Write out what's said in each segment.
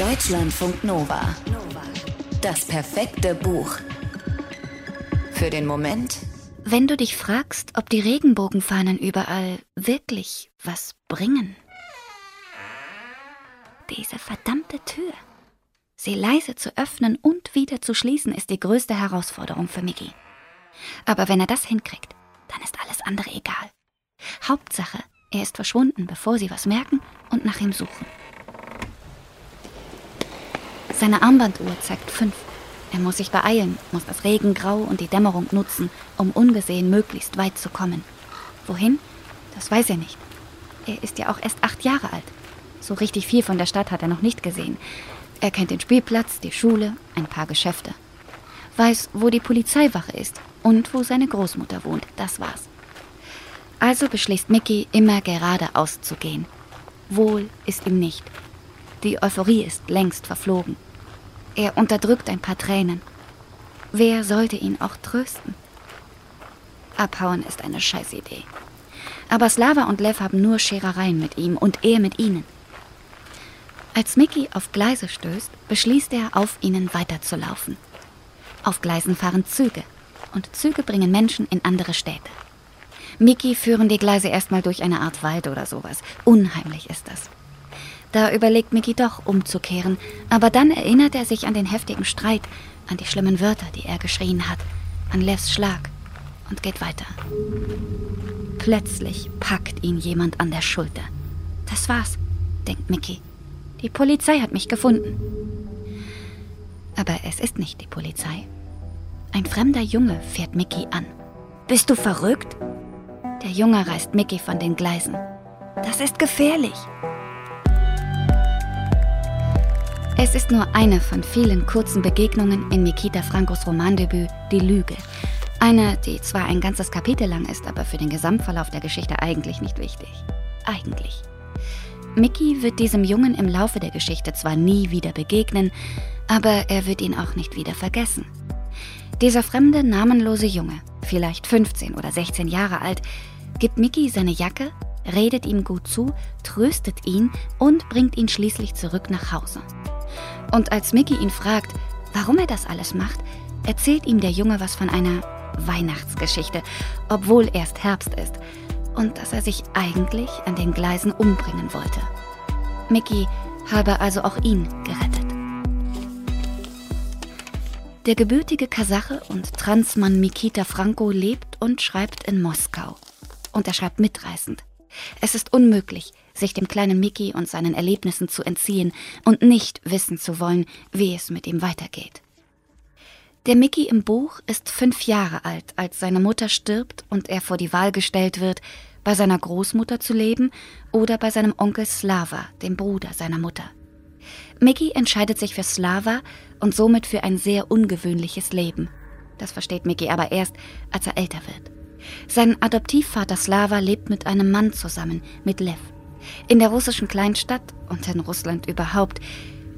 Deutschlandfunk Nova. Das perfekte Buch. Für den Moment, Wenn du dich fragst, ob die Regenbogenfahnen überall wirklich was bringen. Diese verdammte Tür. Sie leise zu öffnen und wieder zu schließen, ist die größte Herausforderung für Mickey. Aber wenn er das hinkriegt, dann ist alles andere egal. Hauptsache, er ist verschwunden, bevor sie was merken und nach ihm suchen. Seine Armbanduhr zeigt fünf. Er muss sich beeilen, muss das Regengrau und die Dämmerung nutzen, um ungesehen möglichst weit zu kommen. Wohin? Das weiß er nicht. Er ist ja auch erst acht Jahre alt. So richtig viel von der Stadt hat er noch nicht gesehen. Er kennt den Spielplatz, die Schule, ein paar Geschäfte. Weiß, wo die Polizeiwache ist und wo seine Großmutter wohnt. Das war's. Also beschließt Mickey, immer geradeaus zu gehen. Wohl ist ihm nicht. Die Euphorie ist längst verflogen. Er unterdrückt ein paar Tränen. Wer sollte ihn auch trösten? Abhauen ist eine Scheißidee. Aber Slava und Lev haben nur Scherereien mit ihm und er mit ihnen. Als Mickey auf Gleise stößt, beschließt er, auf ihnen weiterzulaufen. Auf Gleisen fahren Züge und Züge bringen Menschen in andere Städte. Mickey führen die Gleise erstmal durch eine Art Wald oder sowas. Unheimlich ist das. Da überlegt Mickey doch, umzukehren, aber dann erinnert er sich an den heftigen Streit, an die schlimmen Wörter, die er geschrien hat, an Levs Schlag und geht weiter. Plötzlich packt ihn jemand an der Schulter. Das war's, denkt Mickey. Die Polizei hat mich gefunden. Aber es ist nicht die Polizei. Ein fremder Junge fährt Mickey an. Bist du verrückt? Der Junge reißt Mickey von den Gleisen. Das ist gefährlich. Es ist nur eine von vielen kurzen Begegnungen in Nikita Frankos Romandebüt Die Lüge. Eine, die zwar ein ganzes Kapitel lang ist, aber für den Gesamtverlauf der Geschichte eigentlich nicht wichtig. Eigentlich. Mickey wird diesem Jungen im Laufe der Geschichte zwar nie wieder begegnen, aber er wird ihn auch nicht wieder vergessen. Dieser fremde, namenlose Junge, vielleicht 15 oder 16 Jahre alt, gibt Mickey seine Jacke, redet ihm gut zu, tröstet ihn und bringt ihn schließlich zurück nach Hause. Und als Mickey ihn fragt, warum er das alles macht, erzählt ihm der Junge was von einer Weihnachtsgeschichte, obwohl erst Herbst ist, und dass er sich eigentlich an den Gleisen umbringen wollte. Mickey habe also auch ihn gerettet. Der gebürtige Kasache und Transmann Mikita Franco lebt und schreibt in Moskau. Und er schreibt mitreißend. Es ist unmöglich, sich dem kleinen Mickey und seinen Erlebnissen zu entziehen und nicht wissen zu wollen, wie es mit ihm weitergeht. Der Mickey im Buch ist fünf Jahre alt, als seine Mutter stirbt und er vor die Wahl gestellt wird, bei seiner Großmutter zu leben oder bei seinem Onkel Slava, dem Bruder seiner Mutter. Mickey entscheidet sich für Slava und somit für ein sehr ungewöhnliches Leben. Das versteht Mickey aber erst, als er älter wird. Sein Adoptivvater Slava lebt mit einem Mann zusammen, mit Lev. In der russischen Kleinstadt und in Russland überhaupt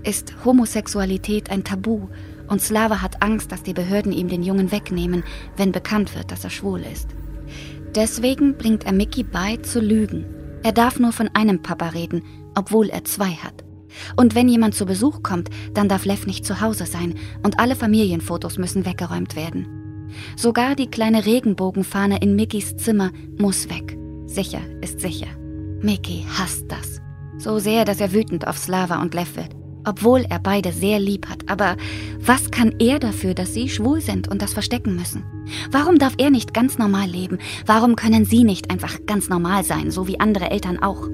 ist Homosexualität ein Tabu und Slava hat Angst, dass die Behörden ihm den Jungen wegnehmen, wenn bekannt wird, dass er schwul ist. Deswegen bringt er Mickey bei, zu lügen. Er darf nur von einem Papa reden, obwohl er zwei hat. Und wenn jemand zu Besuch kommt, dann darf Lev nicht zu Hause sein und alle Familienfotos müssen weggeräumt werden. Sogar die kleine Regenbogenfahne in Mickys Zimmer muss weg. Sicher ist sicher. Mickey hasst das. So sehr, dass er wütend auf Slava und Lev wird. Obwohl er beide sehr lieb hat. Aber was kann er dafür, dass sie schwul sind und das verstecken müssen? Warum darf er nicht ganz normal leben? Warum können sie nicht einfach ganz normal sein, so wie andere Eltern auch?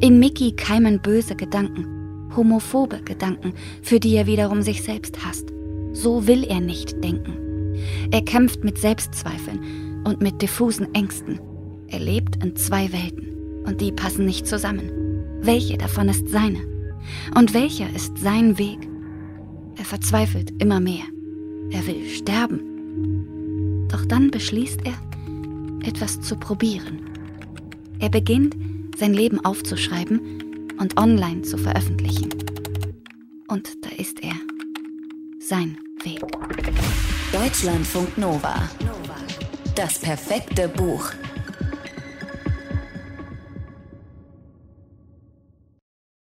In Mickey keimen böse Gedanken, homophobe Gedanken, für die er wiederum sich selbst hasst. So will er nicht denken. Er kämpft mit Selbstzweifeln und mit diffusen Ängsten. Er lebt in zwei Welten und die passen nicht zusammen. Welche davon ist seine? Und welcher ist sein Weg? Er verzweifelt immer mehr. Er will sterben. Doch dann beschließt er, etwas zu probieren. Er beginnt, sein Leben aufzuschreiben und online zu veröffentlichen. Und da ist er. Sein Weg. Deutschlandfunk Nova. Das perfekte Buch.